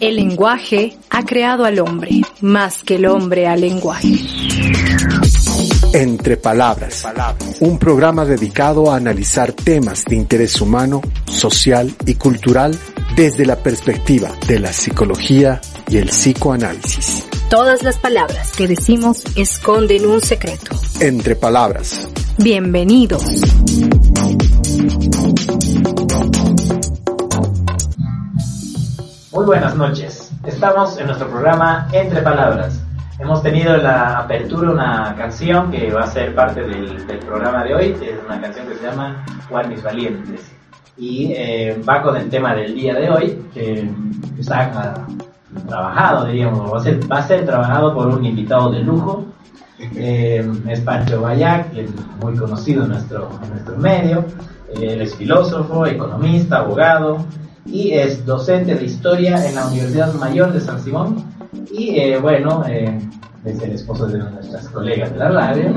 El lenguaje ha creado al hombre, más que el hombre al lenguaje. Entre Palabras, un programa dedicado a analizar temas de interés humano, social y cultural desde la perspectiva de la psicología y el psicoanálisis. Todas las palabras que decimos esconden un secreto. Entre Palabras. Bienvenidos. Muy buenas noches. Estamos en nuestro programa Entre Palabras. Hemos tenido en la apertura una canción que va a ser parte del, del programa de hoy. Es una canción que se llama Juan Mis Valientes. Y eh, va con el tema del día de hoy, que está trabajado, diríamos, va a, ser, va a ser trabajado por un invitado de lujo. Eh, es Pancho Bayac, muy conocido en nuestro, en nuestro medio. Eh, él es filósofo, economista, abogado y es docente de historia en la Universidad Mayor de San Simón. Y eh, bueno, eh, es el esposo de nuestras colegas de la radio.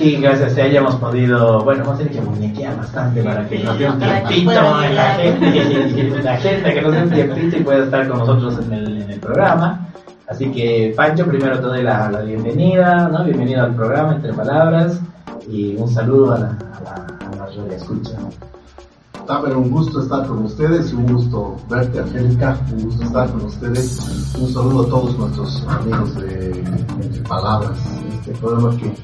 Y gracias a ella hemos podido, bueno, hemos tenido que muñequear bastante para que nos dé un tiempito en la gente, la gente que nos dé un tiempito y pueda estar con nosotros en el, en el programa. Así que, Pancho, primero te doy la, la bienvenida, ¿no? Bienvenido al programa Entre Palabras y un saludo a la, a la, a la radio escucha. Tamer, un gusto estar con ustedes y un gusto verte, Angélica, un gusto estar con ustedes. Un saludo a todos nuestros amigos de Entre Palabras, este programa que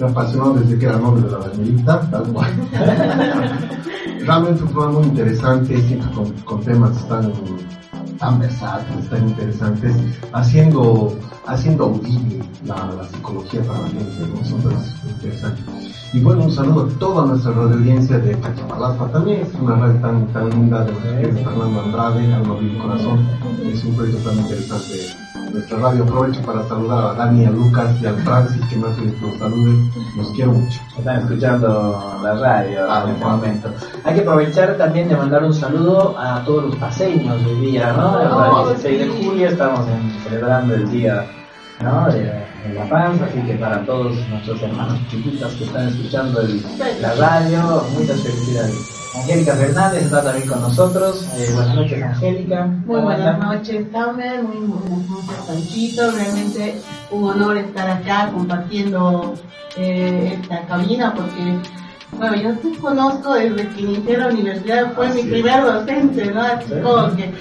me apasionó desde que era nombre de la Bermelita, tal cual. Realmente un programa muy interesante, siempre con, con temas tan, tan versátiles, tan interesantes, haciendo, haciendo audible la, la psicología para la gente, ¿no? Son temas interesantes. Y bueno, un saludo a toda nuestra radio audiencia de Cachapalapa también, es una radio tan, tan linda de de Fernando Andrade, Alma Vivo Corazón, es un proyecto tan interesante nuestra radio. Aprovecho para saludar a Dani, a Lucas y al Francis que me hacen que nos saluden, los quiero mucho. Están escuchando la radio Ah, en este momento. Hay que aprovechar también de mandar un saludo a todos los paseños hoy día, ¿no? Ah, El 16 de julio estamos en- celebrando el día ¿no? de, de La Paz, así que para todos nuestros hermanos chiquitas que están escuchando el- la radio, muchas felicidades. Angélica Fernández está también con nosotros. Eh, buenas noches, Angélica. Muy ¿Cómo buenas noches, Tamer. Muy buenas noches, Panchito. Realmente un honor estar acá compartiendo eh, esta cabina porque, bueno, yo te conozco desde que inicié la universidad, fue mi Así primer docente, ¿no? Así como que,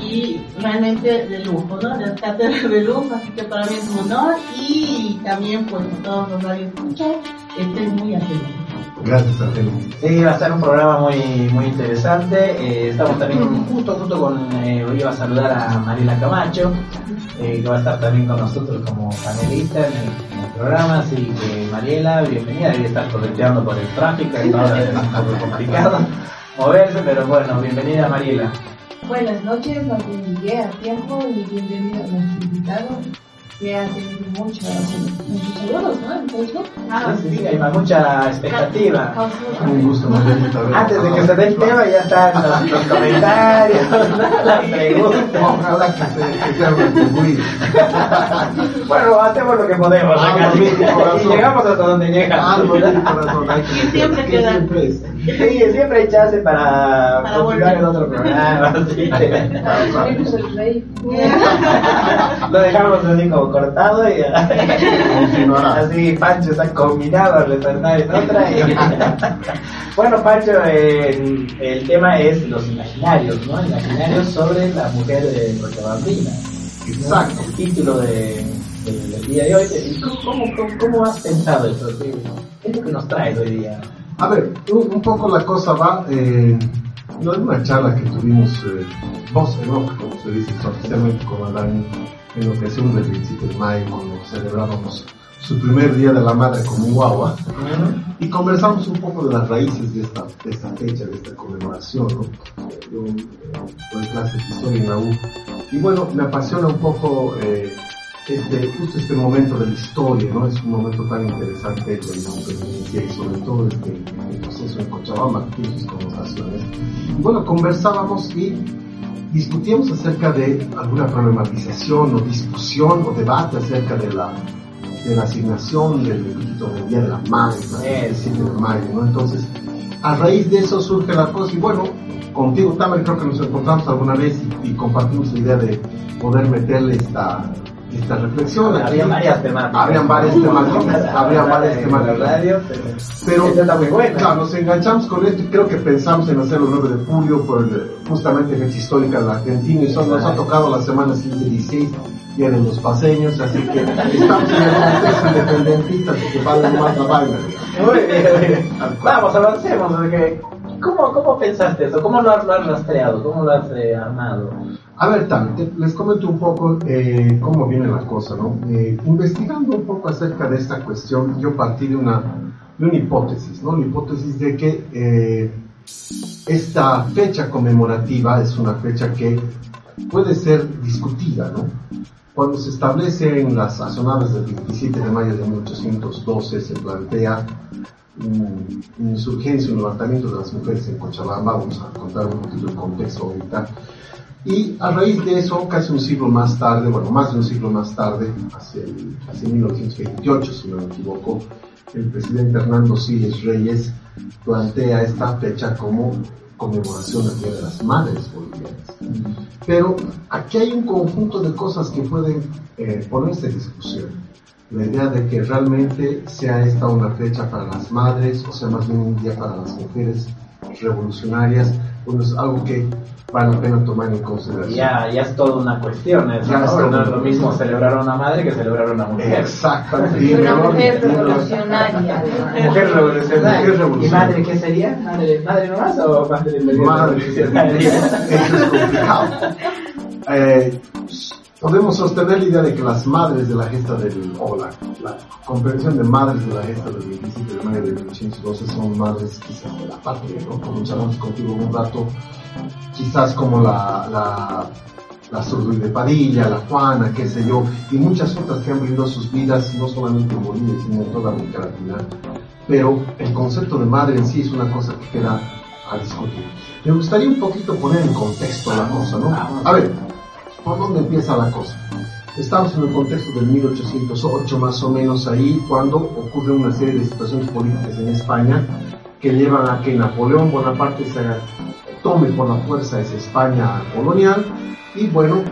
y realmente de lujo, ¿no? Las cátedras de lujo, así que para mí es un honor y también, pues, a todos los radios escuchan, estén muy atentos. Gracias, Angélica. Sí, va a ser un programa muy muy interesante. Eh, estamos también justo junto con, eh, hoy iba a saludar a Mariela Camacho, eh, que va a estar también con nosotros como panelista en el, en el programa. Así que Mariela, bienvenida. Debe estar correteando por el tráfico, y ahora es un poco complicado moverse, pero bueno, bienvenida Mariela. Buenas noches, bien llegué a tiempo y bienvenido a nuestro invitado que ha tenido muchos, muchos saludos, ¿no? En Facebook. Ah, Sí, sí, sí, hay mucha expectativa. Un gusto. Antes de que se dé el tema ya están los, los comentarios, las preguntas. Ojalá que se, que sea retribuido. Bueno, hacemos lo que podemos Ah, sí, y llegamos hasta donde llega. Algo de mi corazón, hay que Y siempre que queda- siempre es. Sí, siempre hay chance para, Para continuar volver. en otro programa. el. Lo dejamos así como cortado y así Pancho está combinado a retornar en otra. y- bueno, Pancho, eh, el, tema es los imaginarios, ¿no? Imaginarios sobre la mujer de Cochabambina. Exacto. El título de, de- del día de hoy. ¿Y ¿Cómo, cómo, cómo, has pensado esto? ¿Qué, es lo que nos trae hoy día? A ver, un, poco la cosa va, eh, no es una charla que tuvimos eh, vos en off, como se dice oficialmente con Adán, en ocasión del 27 de mayo, cuando celebrábamos su primer día de la madre como guagua, y conversamos un poco de las raíces de esta, de esta fecha, de esta conmemoración, ¿no? Yo eh, doy clases de historia en la U, y bueno, me apasiona un poco eh, este, justo este momento de la historia, ¿no? Es un momento tan interesante de la independencia y sobre todo este el proceso en Cochabamba, que tiene sus connotaciones. Bueno, conversábamos y discutíamos acerca de alguna problematización o discusión o debate acerca de la, de la asignación del delito del Día de la Madre, el 7 de mayo, ¿no? Entonces, a raíz de eso surge la cosa y bueno, contigo también creo que nos encontramos alguna vez y, y compartimos la idea de poder meterle esta, esta reflexión. Aquí, Había varias temáticas. Habrían varias temáticas, habría varias temáticas. radio, pero... Claro, nos enganchamos con esto y creo que pensamos en hacerlo el 9 de julio por el- justamente fecha histórica de la Argentina y son, nos ha tocado la semana 15 y 16, vienen los paseños, así que estamos en el independentista, así que vale más la vaina. digamos. Muy bien, muy bien. Vamos, avancemos. porque- ¿Cómo, ¿Cómo pensaste eso? ¿Cómo lo has, lo has rastreado? ¿Cómo lo has eh, armado? A ver, Tam, les comento un poco eh, cómo viene la cosa, ¿no? Eh, investigando un poco acerca de esta cuestión, yo partí de una, de una hipótesis, ¿no? La hipótesis de que eh, esta fecha conmemorativa es una fecha que puede ser discutida, ¿no? Cuando se establece en las sazonadas del 27 de mayo de 1812 se plantea un- insurgencia, un levantamiento de las mujeres en Cochabamba, vamos a contar un poquito el contexto ahorita, y a raíz de eso, casi un siglo más tarde, bueno, más de un siglo más tarde, hacia, el, hacia 1928, si no me equivoco, el presidente Hernando Siles Reyes plantea esta fecha como conmemoración del Día de las Madres Bolivianas. Pero aquí hay un conjunto de cosas que pueden eh, ponerse en discusión. La idea de que realmente sea esta una fecha para las madres, o sea, más bien un día para las mujeres revolucionarias, bueno, es algo que vale la pena tomar en consideración. Ya, ya es toda una cuestión. Ya ¿no? es Porque todo. no es lo mismo celebrar a una madre que celebrar a una mujer. Exactamente. Y una mujer revolucionaria. Mujer revolucionaria. Mujer ¿Y revolucionaria. madre qué sería? ¿Madre, madre nomás o madre Madre, eso es complicado. Eh, podemos sostener la idea de que las madres de la gesta del, o la, la comprensión de madres de la gesta del 27 de mayo de 1812 son madres quizás de la patria, ¿no? Como charlamos contigo un rato, quizás como la, la, la Zurduy de Padilla, la Juana, qué sé yo, y muchas otras que han brindado sus vidas no solamente en Bolivia, sino en toda América Latina. Pero el concepto de madre en sí es una cosa que queda a discutir. Me gustaría un poquito poner en contexto la cosa, ¿no? A ver, ¿por dónde empieza la cosa? Estamos en el contexto del 1808 más o menos ahí, cuando ocurre una serie de situaciones políticas en España que llevan a que Napoleón Bonaparte se tome por la fuerza esa España colonial y bueno,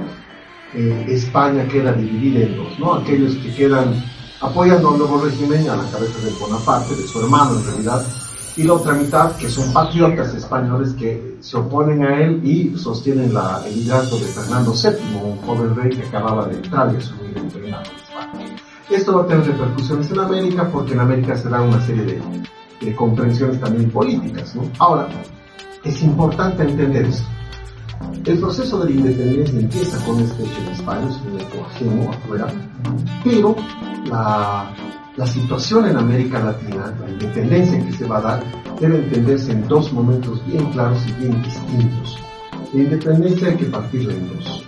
eh, España queda dividida en dos, ¿no? Aquellos que quedan apoyando al nuevo régimen a la cabeza de Bonaparte, de su hermano en realidad, y la otra mitad que son patriotas españoles que se oponen a él y sostienen la, el liderazgo de Fernando VII, un joven rey que acababa de entrar y asumir el reinado de España. Esto va a tener repercusiones en América porque en América se da una serie de, de comprensiones también políticas, ¿no? Ahora, es importante entender esto. El proceso de la independencia empieza con este hecho en España, es un hecho ajeno afuera, pero la, la situación en América Latina, la independencia que se va a dar, debe entenderse en dos momentos bien claros y bien distintos. La independencia hay que partirla en dos.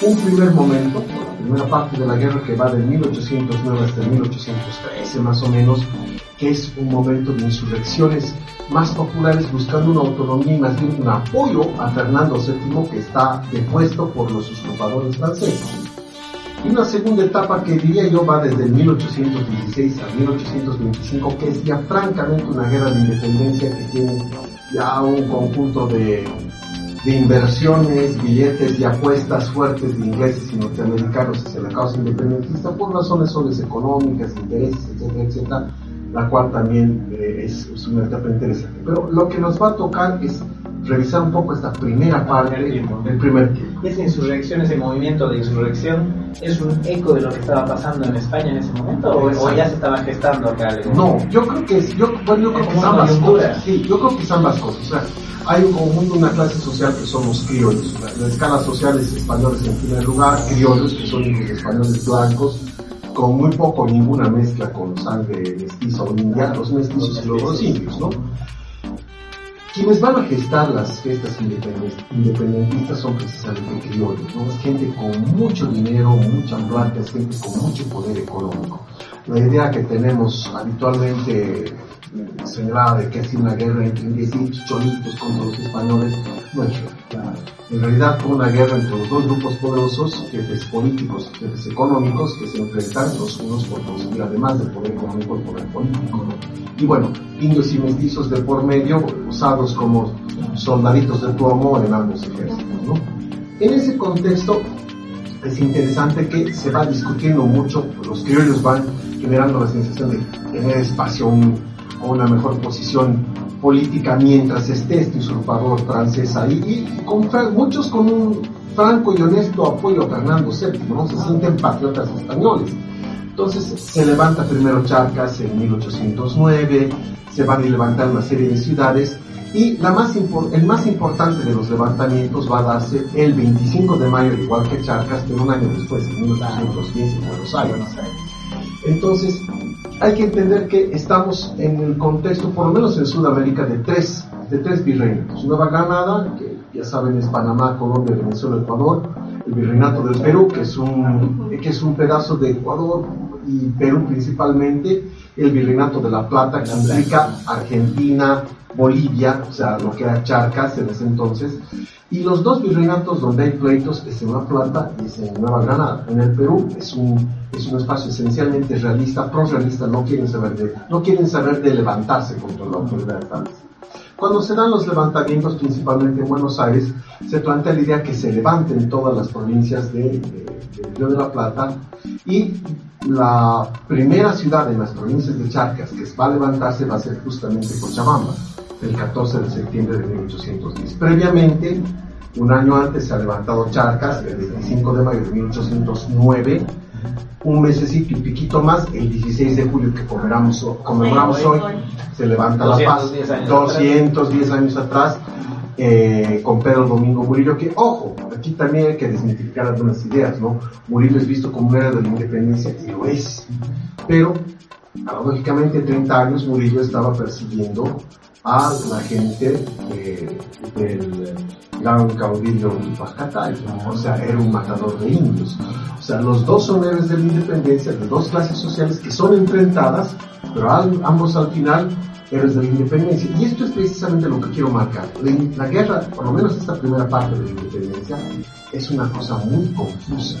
Un primer momento, la primera parte de la guerra que va del 1809 hasta el 1813 más o menos, que es un momento de insurrecciones más populares buscando una autonomía y más bien un apoyo a Fernando VII que está depuesto por los usurpadores franceses. Y una segunda etapa que diría yo va desde el 1816 al 1825, que es ya francamente una guerra de independencia que tiene ya un conjunto de, inversiones, billetes y apuestas fuertes de ingleses y norteamericanos hacia la causa independentista por razones soles económicas, intereses, etcétera, etcétera, la cual también eh, es una etapa interesante. Pero lo que nos va a tocar es revisar un poco esta primera parte del primer tiempo. ¿Esa insurrección, ese movimiento de insurrección, es un eco de lo que estaba pasando en España en ese momento o, o ya se estaba gestando acá? No, yo creo que es, yo, bueno, yo creo que ambas coyuntura. cosas. Sí, yo creo que es ambas cosas. O sea, hay un conjunto, una clase social que son los criollos. La, la escala social es españoles en primer lugar, criollos que son españoles blancos, con muy poco ninguna mezcla con sangre mestiza o india, los mestizos y los indios, ¿no? Quienes van a gestar las fiestas independen- independentistas son precisamente criollos, ¿no? Es gente con mucho dinero, mucha plata, es gente con mucho poder económico. La idea que tenemos habitualmente eh, señalada de que ha sido una guerra entre y cholitos contra los españoles no es real. En realidad fue una guerra entre los dos grupos poderosos, jefes políticos, jefes económicos, que se enfrentaron los unos por conseguir, además del poder económico, el poder político. Y bueno, indios y mestizos de por medio, usados como soldaditos de plomo en ambos ejércitos. ¿no? En ese contexto, es interesante que se va discutiendo mucho, los criollos van generando la sensación de tener espacio una mejor posición política mientras esté este usurpador francés ahí y muchos con un franco y honesto apoyo a Fernando VII, ¿no? Se sienten patriotas españoles. Entonces se levanta primero Charcas en 1809, se van a levantar una serie de ciudades y el más importante de los levantamientos va a darse el 25 de mayo, igual que Charcas, pero un año después, en 1810 en Buenos Aires. Entonces, hay que entender que estamos en el contexto, por lo menos en Sudamérica, de tres, de tres virreinatos. Nueva Granada, que ya saben es Panamá, Colombia, Venezuela, Ecuador. El virreinato del Perú, que es un, que es un pedazo de Ecuador y Perú principalmente. El virreinato de La Plata, que implica Argentina, Bolivia, o sea, lo que era Charcas en ese entonces. Y los dos virreinatos donde hay pleitos es en La Plata y es en Nueva Granada. En el Perú es un, es un espacio esencialmente realista, pro-realista, no quieren saber de, no quieren saber de levantarse contra la autoridad establecida. Cuando se dan los levantamientos, principalmente en Buenos Aires, se plantea la idea que se levanten todas las provincias de, Río de la Plata y la primera ciudad en las provincias de Charcas que va a levantarse va a ser justamente Cochabamba el 14 de septiembre de 1810. Previamente, un año antes se ha levantado Charcas, el 25 de mayo de 1809, un mesecito y piquito más, el 16 de julio que conmemoramos, conmemoramos hoy, se levanta La Paz, 210 años atrás, eh, con Pedro Domingo Murillo, que ojo, aquí también hay que desmitificar algunas ideas, ¿no? Murillo es visto como un héroe de la independencia y lo es, pero paradójicamente 30 años Murillo estaba persiguiendo a la gente del gran caudillo Pajatay, o sea, era un matador de indios. O sea, los dos son héroes de la independencia, de dos clases sociales que son enfrentadas, pero ambos al final héroes de la independencia. Y esto es precisamente lo que quiero marcar. la guerra, por lo menos esta primera parte de la independencia, es una cosa muy confusa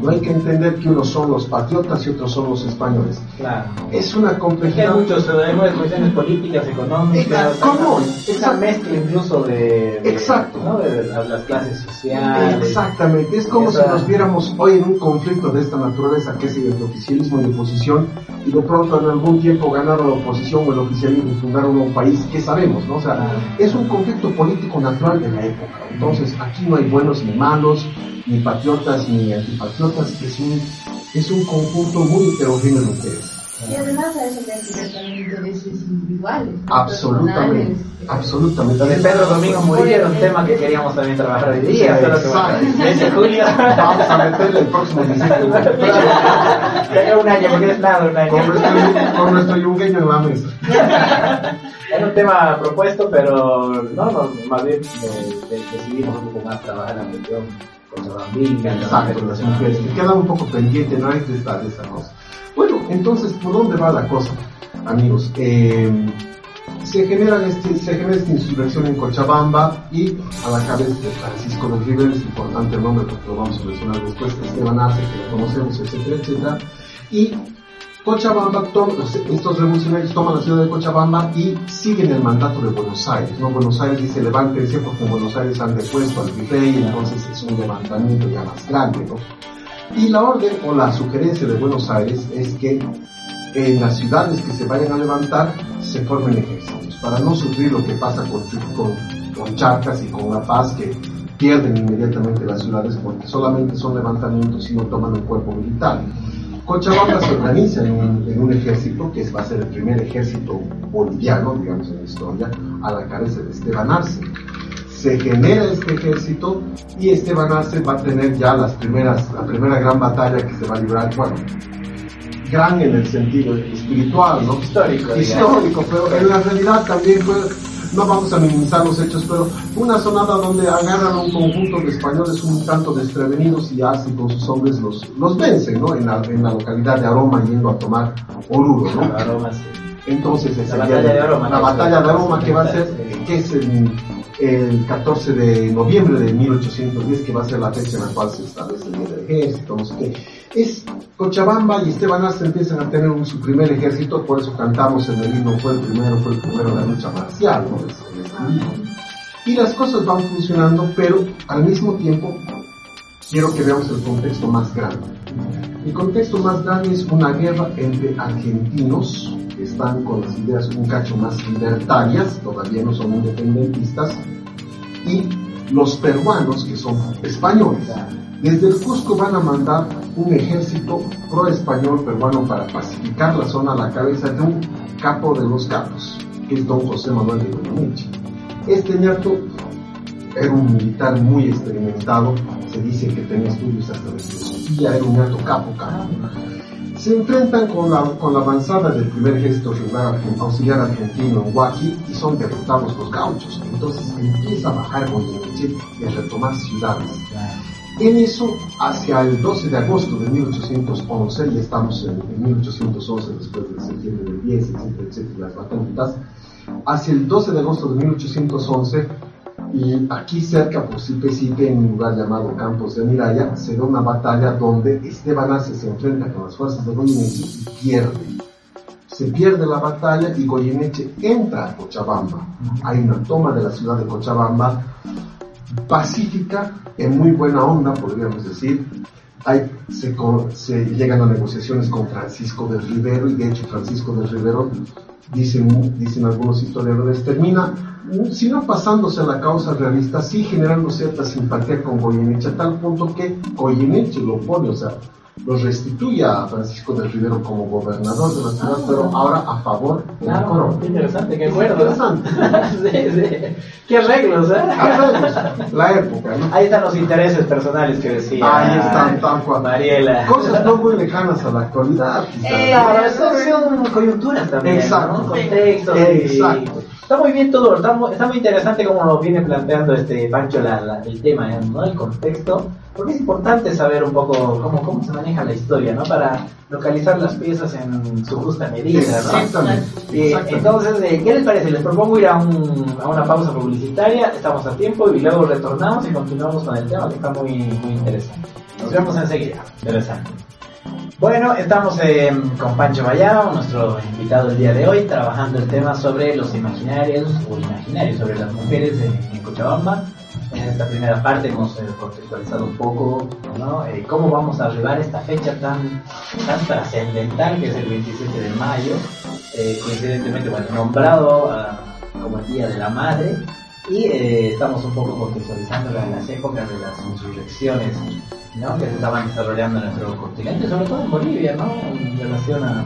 no hay que entender que unos son los patriotas y otros son los españoles. Claro. Es una complejidad. Hay muchos, muchas cuestiones políticas, económicas. ¿Cómo? Esa mezcla incluso de, Exacto. ¿no? de las, clases sociales. Exactamente. Es como si nos viéramos hoy en un conflicto de esta naturaleza, que es el oficialismo y oposición, y de pronto en algún tiempo ganaron la oposición o el oficialismo y fundaron un país, ¿qué sabemos? ¿no? O sea, es un conflicto político natural de la época. Entonces, aquí no hay buenos ni malos ni patriotas ni antipatriotas, es un, es un conjunto muy heterogéneo de ustedes. Y además a eso hay que ver también intereses individuales. Absolutamente, absolutamente. Pedro Domingo Murillo era un tema que queríamos también trabajar hoy día. Sí, julio. Vamos a meterle el próximo 17 de Ya un año, porque es nada un año. Con nuestro, con nuestro yungueño en la mesa. Era un tema propuesto, pero no, no más bien eh, decidimos un poco más trabajar en la cuestión Las mujeres, que un poco pendiente, no hay que estar de esa cosa. Bueno, entonces, ¿por dónde va la cosa, amigos? Eh, se, genera este, se genera esta insurrección en Cochabamba y a la cabeza de Francisco de River, es importante el nombre porque lo vamos a mencionar después, Esteban Arce, que lo conocemos, etcétera, etcétera, y Cochabamba, estos revolucionarios toman la ciudad de Cochabamba y siguen el mandato de Buenos Aires. ¿no? Buenos Aires dice levántense porque en Buenos Aires han depuesto al virrey, entonces es un levantamiento ya más grande. ¿no? Y la orden o la sugerencia de Buenos Aires es que en las ciudades que se vayan a levantar se formen ejércitos para no sufrir lo que pasa con, con, con Charcas y con La Paz que pierden inmediatamente las ciudades porque solamente son levantamientos y no toman un cuerpo militar. Cochabamba se organiza en un, ejército que va a ser el primer ejército boliviano, digamos, en la historia, a la cabeza de Esteban Arce. Se genera este ejército y Esteban Arce va a tener ya las primeras, la primera gran batalla que se va a librar, bueno, gran en el sentido espiritual, ¿no? Histórico. Histórico, pero en la realidad también fue no vamos a minimizar los hechos, pero una sonada donde agarran un conjunto de españoles un tanto desprevenidos y así con sus hombres los, los vencen, ¿no? En la, en la localidad de Aroma yendo a tomar Oruro, ¿no? Aroma, sí. Entonces, la batalla de Aroma. La batalla de Aroma que va a ser, que es el, el 14 de noviembre de 1810, que va a ser la fecha en la cual se establece el día del ejército, no sé qué. Es Cochabamba y Esteban Arce empiezan a tener su primer ejército, por eso cantamos en el himno, fue el primero, fue el primero la lucha marcial, ¿no? y las cosas van funcionando, pero al mismo tiempo quiero que veamos el contexto más grande. El contexto más grande es una guerra entre argentinos, que están con las ideas un cacho más libertarias, todavía no son independentistas, y los peruanos, que son españoles. Desde el Cusco van a mandar un ejército pro-español peruano para pacificar la zona a la cabeza de un capo de los capos, que es don José Manuel de Goyeneche. Este ñato era un militar muy experimentado, se dice que tenía estudios hasta de filosofía, era un ñato capo, capo. Se enfrentan con la, con la avanzada del primer ejército regular auxiliar argentino en Huaki y son derrotados los gauchos. Entonces empieza a bajar Goyeneche y a retomar ciudades. En eso, hacia el 12 de agosto de 1811, y estamos en, 1811 después del septiembre del 10, etcétera, etcétera, las batallas, hacia el 12 de agosto de 1811, y aquí cerca, por Sipesipe, en un lugar llamado Campos de Miraya, se da una batalla donde Esteban se enfrenta con las fuerzas de Goyeneche y pierde. Se pierde la batalla y Goyeneche entra a Cochabamba. Hay una toma de la ciudad de Cochabamba pacífica, en muy buena onda, podríamos decir. Hay, se, llegan a negociaciones con Francisco del Rivero y de hecho Francisco del Rivero, dicen, dicen algunos historiadores, termina, si no pasándose a la causa realista, sí generando cierta simpatía con Goyeneche, a tal punto que Goyeneche lo pone, o sea, lo restituye a Francisco del Rivero como gobernador de la ciudad, pero ahora a favor de la corona. Qué interesante, qué acuerdo. Interesante. sí, sí. Qué arreglos, ¿eh? Arreglos. La época, ¿no? Ahí están los intereses personales que decía. Ahí están, tal cual. Mariela. Cosas no muy lejanas a la actualidad. Quizás. Eh, eso son coyunturas también. Exacto. ¿no? Contextos. Exacto. Está muy bien todo, está muy, está muy interesante cómo nos viene planteando este Pancho la, la, el tema, ¿no? el contexto, porque es importante saber un poco cómo, cómo se maneja la historia, ¿no? Para localizar las piezas en su justa medida, ¿no? Exactamente. Eh, entonces, eh, ¿qué les parece? Les propongo ir a, un, a una pausa publicitaria, estamos a tiempo y luego retornamos y continuamos con el tema que está muy, muy interesante. Nos vemos enseguida. Interesante. Bueno, estamos eh, con Pancho Vallado, nuestro invitado el día de hoy, trabajando el tema sobre los imaginarios o imaginarios sobre las mujeres en, en Cochabamba. En esta primera parte hemos eh, contextualizado un poco eh, cómo vamos a arribar esta fecha tan, tan trascendental que es el 27 de mayo, eh, coincidentemente bueno, nombrado uh, como el Día de la Madre, y estamos un poco contextualizando las épocas de las insurrecciones que se estaban desarrollando en nuestro continente, sobre todo en Bolivia, ¿no? en relación a,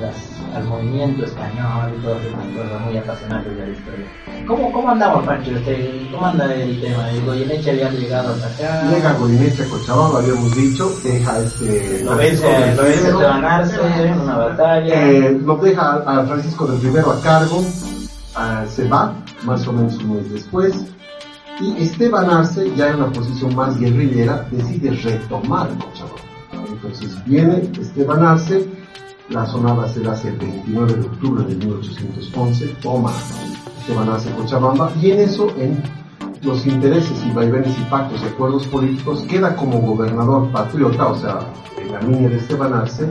a las, al movimiento español y todas esas cosas muy apasionantes de la historia. ¿Cómo, cómo andamos, Pancho? Este, ¿Cómo anda el tema? ¿El Goyeneche había llegado hasta acá? Llega Goyeneche a Cochabamba, habíamos dicho, deja este... Lo vence, lo vence Esteban Arce en una batalla. Eh, lo deja a Francisco del Rivero a cargo, a, se va, más o menos un mes después, y Esteban Arce, ya en una posición más guerrillera, decide retomar Cochabamba. Entonces viene Esteban Arce, la zona va a ser hacia el 29 de octubre de 1811, toma Esteban Arce Cochabamba, y en eso, en los intereses y vaivenes y pactos y acuerdos políticos, queda como gobernador patriota, o sea, en la línea de Esteban Arce,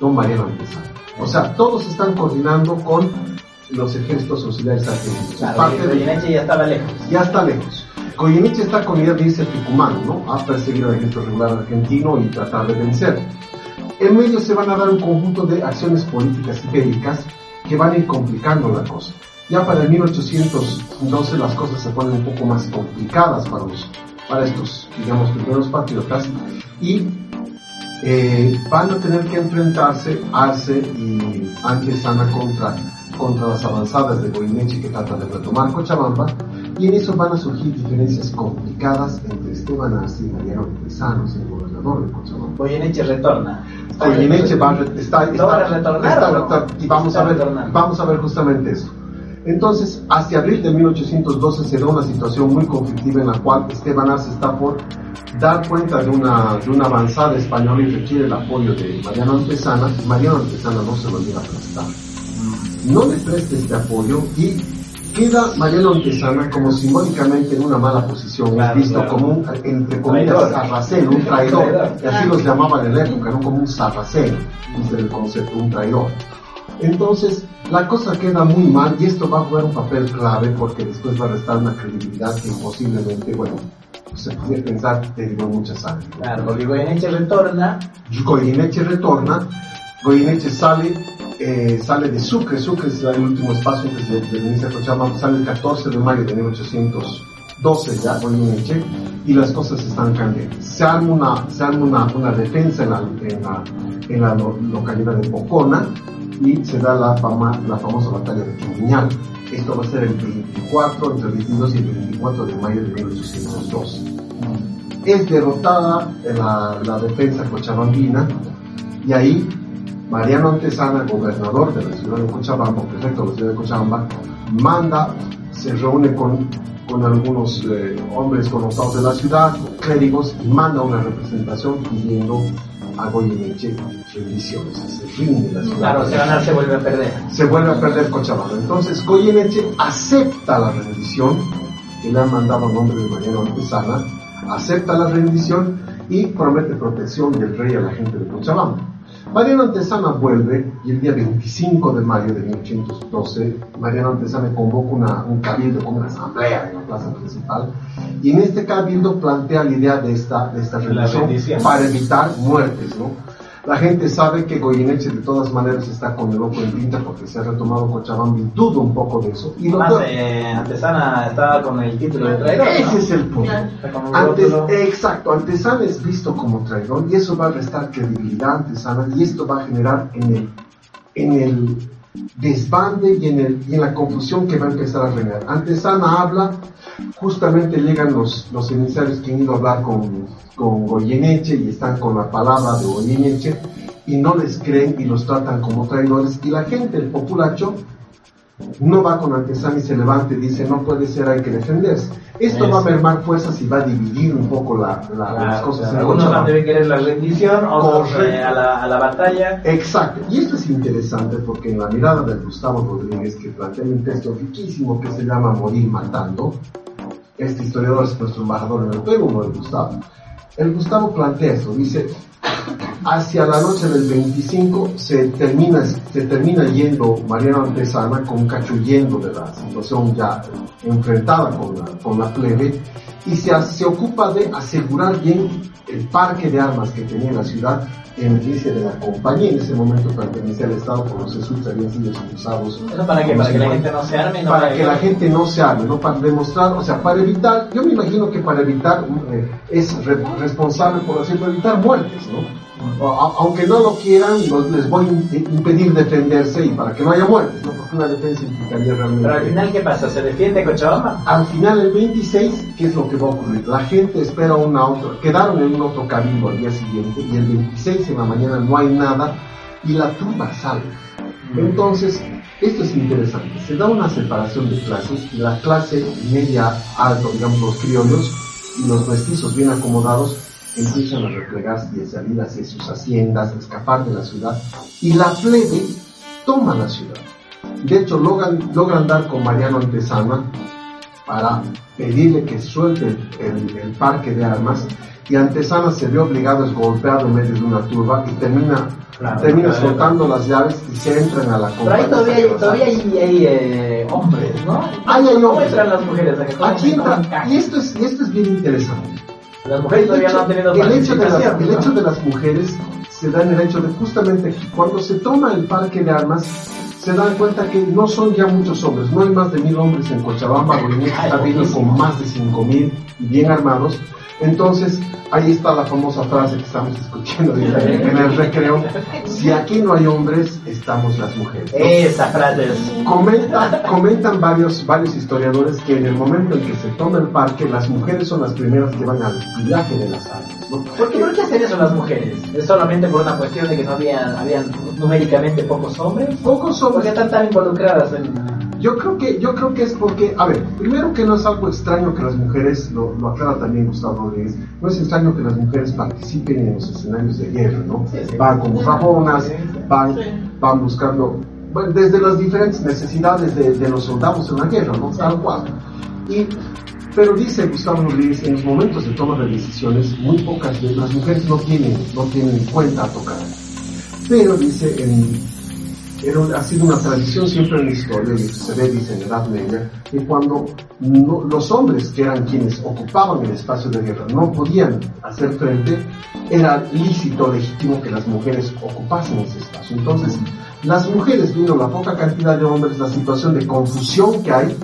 don Mariano Antesana. O sea, todos están coordinando con los ejércitos auxiliares argentinos. Claro, Parte de- ya estaba lejos. ya está lejos. Goyeneche está con idea de irse Tucumán, ¿no? A perseguir al ejército regular argentino y tratar de vencer. En medio se van a dar un conjunto de acciones políticas y bélicas que van a ir complicando la cosa. Ya para el 1812 las cosas se ponen un poco más complicadas para, los, para estos, digamos, primeros patriotas y eh, van a tener que enfrentarse Arce y Antesana contra, contra las avanzadas de Goyeneche que tratan de retomar Cochabamba y en eso van a surgir diferencias complicadas entre Esteban Arce y Mariano Antesano, el gobernador de Cochabamba. Goyeneche retorna. Goyeneche va a está, está, ¿Logra retornar y vamos a ver vamos a ver justamente eso. Entonces hacia abril de 1812 se da una situación muy conflictiva en la cual Esteban Arce está por dar cuenta de una, de una avanzada española y requiere el apoyo de Mariano Antesana Mariano Antesana no se lo llega a prestar. No le presta este apoyo y queda Mariano Antesana como simbólicamente en una mala posición, Claro, es visto claro. como un, entre comillas, sarraceno, un traidor, y así los llamaban en la época, ¿no? como un sarraceno, es el concepto, un traidor. Entonces, la cosa queda muy mal y esto va a jugar un papel clave porque después va a restar una credibilidad que posiblemente, bueno, se puede pensar derivó mucha sangre. Claro, porque Goyeneche retorna, Goyeneche retorna, Goyeneche sale, eh, sale de Sucre, Sucre es el último espacio de, de venirse a Cochabamba, sale el 14 de mayo de 1812 ya Goyeneche y las cosas están cambiando. Se arma una, se arma una, una defensa en la, en la, en la lo- localidad de Pocona y se da la, fama, la famosa batalla de Quimiñal. Esto va a ser el 24, entre el 22 y el 24 de mayo de 1812 es derrotada la, la defensa cochabambina y ahí Mariano Antesana, gobernador de la ciudad de Cochabamba, prefecto de la ciudad de Cochabamba, manda, se reúne con, con algunos eh, hombres connotados de la ciudad, clérigos, y manda una representación pidiendo a Goyeneche rendiciones, se rinde la ciudad claro, se ganar se vuelve a perder. se vuelve a perder Cochabamba. Entonces Goyeneche acepta la rendición que le han mandado a nombre de Mariano Antesana, acepta la rendición y promete protección del rey a la gente de Cochabamba. Mariano Antesana vuelve y el día 25 de mayo de 1812 Mariano Antesana convoca una- un cabildo, como una asamblea en la plaza principal. Y en este cabildo plantea la idea de esta, de esta para evitar muertes, ¿no? La gente sabe que Goyeneche de todas maneras está con el ojo en pinta porque se ha retomado Cochabamba y dudo un poco de eso. Y lo Más eh, Antesana estaba con el título de traidor. ¿no? ese es el un Antes, exacto, Antesana es visto como traidor y eso va a restar credibilidad a Antesana y esto va a generar en el, en el desbande y en, el, y en la confusión que va a empezar a reinar. Antesana habla, justamente llegan los, los emisarios que han ido a hablar con, con Goyeneche y están con la palabra de Goyeneche y no les creen y los tratan como traidores y la gente, el populacho, no va con Antesana y se levanta y dice no puede ser, hay que defenderse. Esto Eso. va a mermar fuerzas y va a dividir un poco la, la- las Claro, cosas claro. Algunos van deben querer la rendición, otros eh, a, la, a la batalla. Exacto, y esto es interesante porque en la mirada de Gustavo Rodríguez, que plantea un texto riquísimo que se llama Morir Matando, este historiador es nuestro embajador en el Perú, no el Gustavo. El Gustavo plantea esto, dice, hacia la noche del 25 se termina, se termina yendo Mariano Antesana con cachuyendo de la situación ya enfrentada con la, con la plebe y se, se ocupa de asegurar bien el parque de armas que tenía la ciudad iglesia de la compañía. En ese momento pertenecía al Estado, por los jesuitas habían sido expulsados. ¿Eso para qué? Para que la gente no se arme. No Para que la gente no se arme, ¿no? Para demostrar, o sea, para evitar, yo me imagino que para evitar, eh, es re- responsable, por decirlo, evitar muertes, ¿no? Aunque no lo quieran, los- les voy a im- impedir defenderse y para que no haya muertes, ¿no? Porque una defensa implicaría realmente... Pero al final, ¿qué pasa? ¿Se defiende Cochabamba? Al final, el 26, ¿qué es lo que va a ocurrir? La gente espera una otra, quedaron en un otro cabildo al día siguiente y el 26 en la mañana no hay nada y la tumba sale. Entonces, esto es interesante. Se da una separación de clases y la clase media alta, digamos los criollos y los mestizos bien acomodados, empiezan a replegarse y a salir hacia sus haciendas, a escapar de la ciudad y la plebe toma la ciudad. De hecho, logran, logran dar con Mariano Antesana para pedirle que suelte el, el- el parque de armas y Antesana se ve obligado, es golpeado en medio de una turba y termina, Claro, termina claro. soltando las llaves y se entran a la Pero ahí todavía hay, todavía hay, hay, eh, hombres, ¿no? Ahí hay ¿Cómo hombres. entran las mujeres? ¿A cómo- Aquí cómo entra, encajan? y esto es, y esto es bien interesante. Las mujeres todavía no han tenido el hecho, de las, el hecho de las mujeres se da en el hecho de justamente cuando se toma el parque de armas se dan cuenta que no son ya muchos hombres, no hay más de mil hombres en Cochabamba, Bolivia está con más de cinco mil y bien armados. Entonces, ahí está la famosa frase que estamos escuchando en el- recreo, si aquí no hay hombres, estamos las mujeres. ¿no? Esa frase es... Comentan, comentan varios, varios historiadores que en el momento en que se toma el parque, las mujeres son las primeras que van al viaje de las armas. ¿no? ¿Por qué, ¿Por qué hacen eso las mujeres? ¿Es solamente por una cuestión de que no habían, habían numéricamente pocos hombres? Pocos ¿Por qué hombres. están tan involucradas en...? Yo creo que, yo creo que es porque, a ver, primero que no es algo extraño que las mujeres, lo, lo aclara también Gustavo Rodríguez, no es extraño que las mujeres participen en los escenarios de guerra, ¿no? Sí, sí. Van como rabonas, van, Sí. van buscando bueno, desde las diferentes necesidades de, de, los soldados en la guerra, ¿no? Tal cual. Y, pero dice Gustavo Rodríguez, en los momentos de toma de decisiones, muy pocas de las mujeres no tienen, no tienen en cuenta a tocar. Pero dice, en, era, ha sido una tradición siempre en la historia, ve, dice, en la Edad Media, que cuando no, los hombres, que eran quienes ocupaban el espacio de guerra, no podían hacer frente, era lícito, legítimo que las mujeres ocupasen ese espacio. Entonces, las mujeres, viendo la poca cantidad de hombres, la situación de confusión que hay,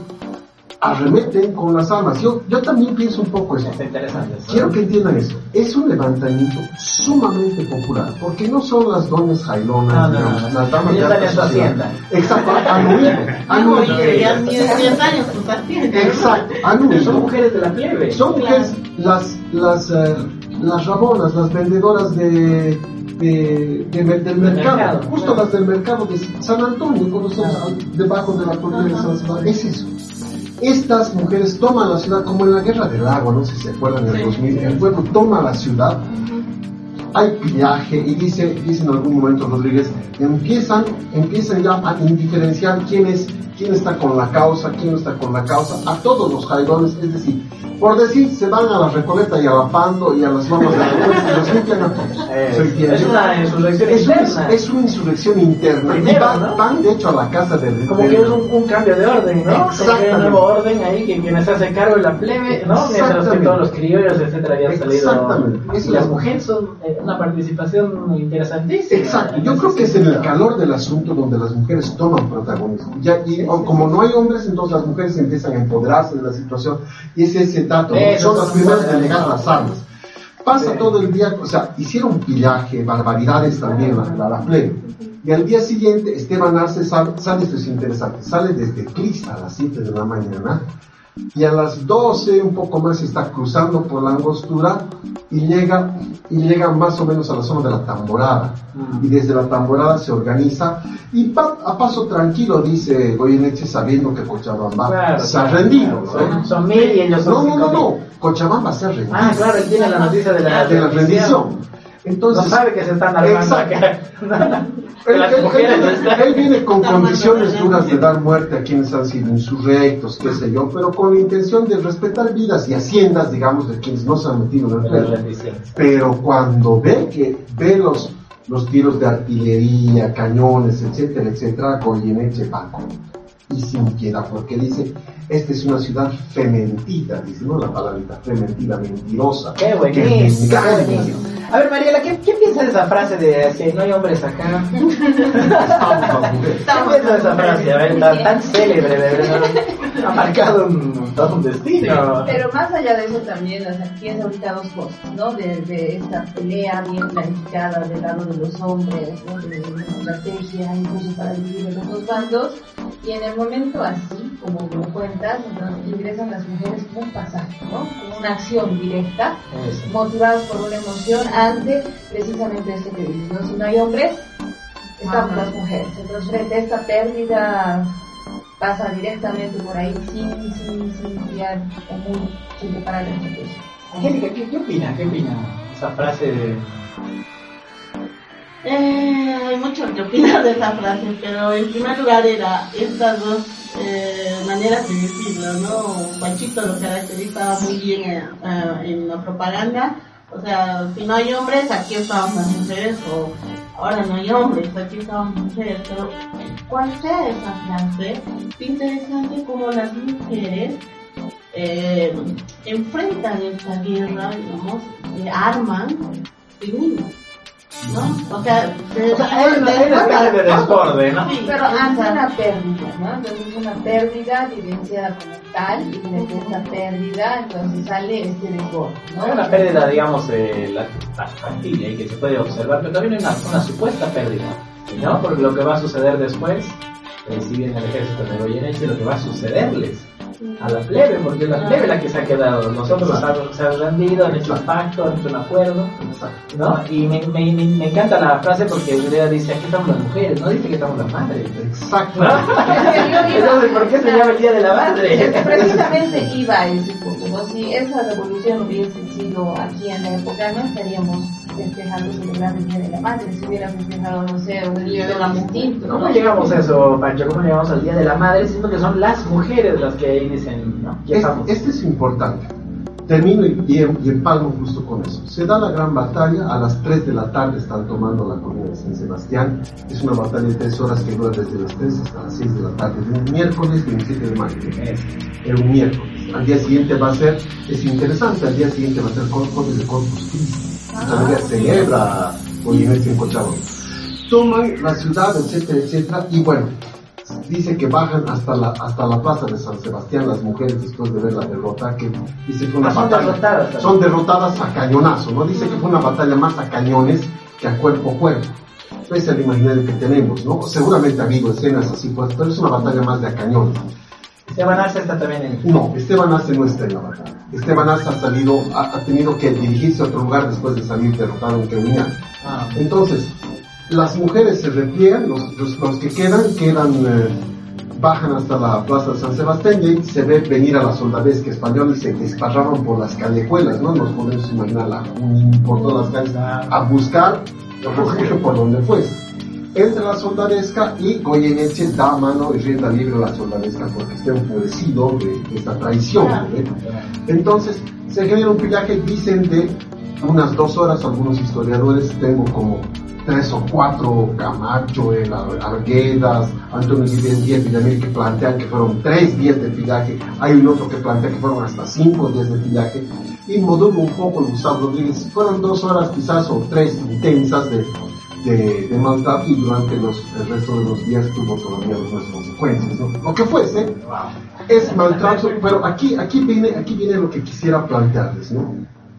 arremeten con las armas. Yo, yo también pienso un poco eso. Es interesante. ¿no? Quiero que entiendan eso. Es un levantamiento sumamente popular, porque no son las doñas jailonas, No, no, digamos, no. las damas de alta sociedad. hacienda. Exacto, han huido, han huido. y ya ni de 10 años tus haciendas. Exacto, han Son huido. mujeres de la plebe. Son mujeres, las, las, eh, las rabonas, las vendedoras de, de, de- del mercado, mercado, justo claro. las del mercado de San Antonio, conocemos Claro. debajo de la cordillera de. San Sebastián, es eso. Estas mujeres toman la ciudad como en la guerra del agua, no sé si se acuerdan del Sí. 2000, el pueblo toma la ciudad, hay pillaje y dice, dice en algún momento Rodríguez, empiezan, empiezan ya a indiferenciar quién es, quién está con la causa, quién no está con la causa, a todos los jairones, es decir, por decir, se van a la Recoleta y a la Pando y a las lomas de la Recoleta y los limpian a todos. Eh, es una insurrección Es una, interna. es una insurrección interna y van, ¿no? van de hecho a la casa de Como que es un, un cambio de orden, ¿no? Hay Exactamente. un nuevo orden ahí que quienes se hace cargo de la plebe, ¿no? Mientras que todos los criollos, etcétera, habían salido. Exactamente. Y las es. mujeres son eh, una participación interesantísima. Exacto, yo creo que es en el calor del asunto donde las mujeres toman protagonismo. Ya, y como no hay hombres, entonces las mujeres empiezan a empoderarse de la situación y es ese dato, son las primeras en negar las armas. Pasa Sí. todo el día, o sea, hicieron pillaje, barbaridades también, la, la, la plebe. Y al día siguiente, Esteban Arce sale, sale, esto es interesante, sale desde Cris a las 7 de la mañana y a las 12, un poco más, está cruzando por la angostura y llega, y llega más o menos a la zona de la tamborada. Mm. Y desde la tamborada se organiza y pa- a paso tranquilo dice Goyeneche sabiendo que Cochabamba Claro, se ha claro. rendido. ¿no? Son, son mil y ellos son No, no, no, Cochabamba se ha rendido. Ah, claro, él tiene la noticia de la, de la rendición. Entonces, no sabe que se están armando acá. Él, él- él- él viene con condiciones duras de dar muerte a quienes han sido insurrectos, qué sé yo, pero con la intención de respetar vidas y haciendas, digamos, de quienes no se han metido en el rendiciones. Pero cuando ve que ve los, los tiros de artillería, cañones, etcétera, etcétera, Goyeneche va y sin piedad, porque dice, esta es una ciudad fementida, dice, no la palabrita, fementida, mentirosa. Qué buenísimo. A ver, Mariela, ¿qué, qué piensas de esa frase de si no hay hombres acá? A. ¿Qué piensas de esa frase? A ver, tan, tan célebre, de verdad. Ha marcado un, todo un destino. Pero más allá de eso también, o sea, piensa ahorita dos cosas, ¿no? De, de esta pelea bien planificada del lado de los hombres, ¿no? De una estrategia incluso para dividir en los dos bandos. Y en el momento así, como lo cuentas, entonces ingresan las mujeres como un pasaje, ¿no? Como una acción directa, motivadas por una emoción ante precisamente esto que dices, ¿no? Si no hay hombres, estamos Ajá. las mujeres. Entonces, frente a esta pérdida, pasa directamente por ahí sin, sin, sin guiar muy, sin preparar la estrategia. Angélica, ¿qué, ¿qué opina? ¿Qué opina? Esa frase de... Eh, hay mucho que opinar de esa frase, pero en primer lugar era estas dos eh, maneras de decirlo, ¿no? Panchito lo caracterizaba muy bien eh, eh, en la propaganda, o sea, si no hay hombres, aquí estamos las mujeres, o ahora no hay hombres, aquí estamos mujeres, pero cual sea esa frase, es interesante cómo las mujeres eh, enfrentan esta guerra, digamos, se arman niños. ¿no? O sea, se O sea, hay una, especie de desborde, ¿no? Sí, Pero ante una pérdida, ¿no? Entonces una pérdida vivenciada como tal y desde esta pérdida entonces sale este desborde, ¿no? Hay una pérdida, digamos, eh, la, la factible y que se puede observar, pero también hay una, una supuesta pérdida, ¿no? Porque lo que va a suceder después, eh, si bien el ejército de Goyeneche, lo que va a sucederles a la plebe, porque es la plebe la que se ha quedado. Nosotros nos han- se han rendido, han hecho un pacto, han hecho un acuerdo, ¿no? Y me, me, me, me encanta la frase porque Julia dice, aquí estamos las mujeres, no dice que estamos las madres. Exacto. ¿No? Entonces, ¿por qué se llama el Día de la Madre? Precisamente iba a ese ¿no? Si esa revolución hubiese sido aquí en la época, no estaríamos festejando, celebrando el Día de la Madre, si hubiera festejado, no sé, un día de la distinto. ¿Cómo llegamos a eso, Pancho? ¿Cómo llegamos al Día de la Madre? Siendo que son las mujeres las que ahí dicen, ¿no? Es- estamos. este es importante. Termino y, empalmo justo con eso. Se da la gran batalla, a las 3 de la tarde están tomando la colina de San Sebastián. Es una batalla de 3 horas que dura desde las 3 hasta las 6 de la tarde, de un miércoles 27 de mayo. Es un miércoles. Al día siguiente va a ser, es interesante, al día siguiente va a ser Corpus de Corpus Christi. Todavía celebra Olivencia en Cochabamba. Toman la ciudad, etcétera, etcétera, y bueno, dice que bajan hasta la, hasta la plaza de San Sebastián las mujeres después de ver la derrota, que dice que fue una Ah, son batalla. derrotadas también. Son derrotadas a cañonazo, ¿no? Dice que fue una batalla más a cañones que a cuerpo a cuerpo. Ese es el imaginario que tenemos, ¿no? Seguramente ha habido escenas así, pues, pero es una batalla más de a cañones. Esteban Arce está también en... No, Esteban Arce no está en la batalla. Esteban Arce ha salido, ha, ha tenido que dirigirse a otro lugar después de salir derrotado en Queunián. Ah, Entonces, las mujeres se repliegan, los, los, los que quedan, quedan, eh, bajan hasta la plaza de San Sebastián y ahí se ve venir a la soldadesca española y se desparraban por las callejuelas, ¿no? Nos podemos imaginar la por todas las calles a buscar refugio por donde fuese. Entra la soldadesca y Goyeneche da mano y rienda libre a la soldadesca porque está enfurecido de, esta traición. ¿no? Entonces, se genera un pillaje, dicen de unas dos horas, algunos historiadores, tengo como tres o cuatro, Camacho, el Ar- Arguedas, Antonio Díaz Díaz Villamil, que plantean que fueron tres días de pillaje, hay un otro que plantea que fueron hasta cinco días de pillaje, y modula un poco Gustavo Rodríguez, fueron dos horas quizás o tres intensas de, de, de maltrato y durante los, el resto de los días tuvo todavía algunas consecuencias, ¿no? Lo que fuese, es maltrato, pero aquí, aquí viene, aquí viene lo que quisiera plantearles, ¿no?